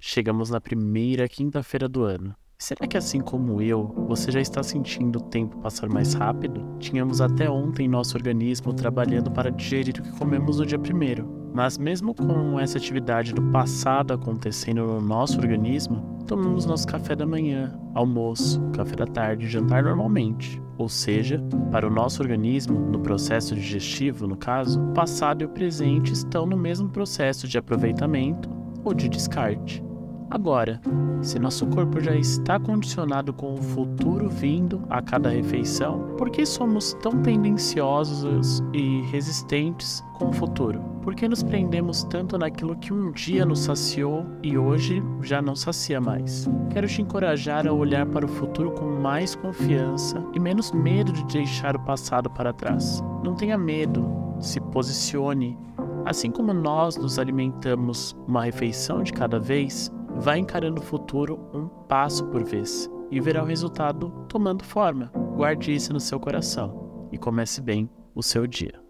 Chegamos na primeira quinta-feira do ano. Será que assim como eu, você já está sentindo o tempo passar mais rápido? Tínhamos até ontem nosso organismo trabalhando para digerir o que comemos no dia primeiro. Mas mesmo com essa atividade do passado acontecendo no nosso organismo, tomamos nosso café da manhã, almoço, café da tarde e jantar normalmente. Ou seja, para o nosso organismo, no processo digestivo, no caso, o passado e o presente estão no mesmo processo de aproveitamento ou de descarte. Agora, se nosso corpo já está condicionado com o futuro vindo a cada refeição, por que somos tão tendenciosos e resistentes com o futuro? Por que nos prendemos tanto naquilo que um dia nos saciou e hoje já não sacia mais? Quero te encorajar a olhar para o futuro com mais confiança e menos medo de deixar o passado para trás. Não tenha medo, se posicione. Assim como nós nos alimentamos uma refeição de cada vez, Vá encarando o futuro um passo por vez e verá o resultado tomando forma. Guarde isso no seu coração e comece bem o seu dia.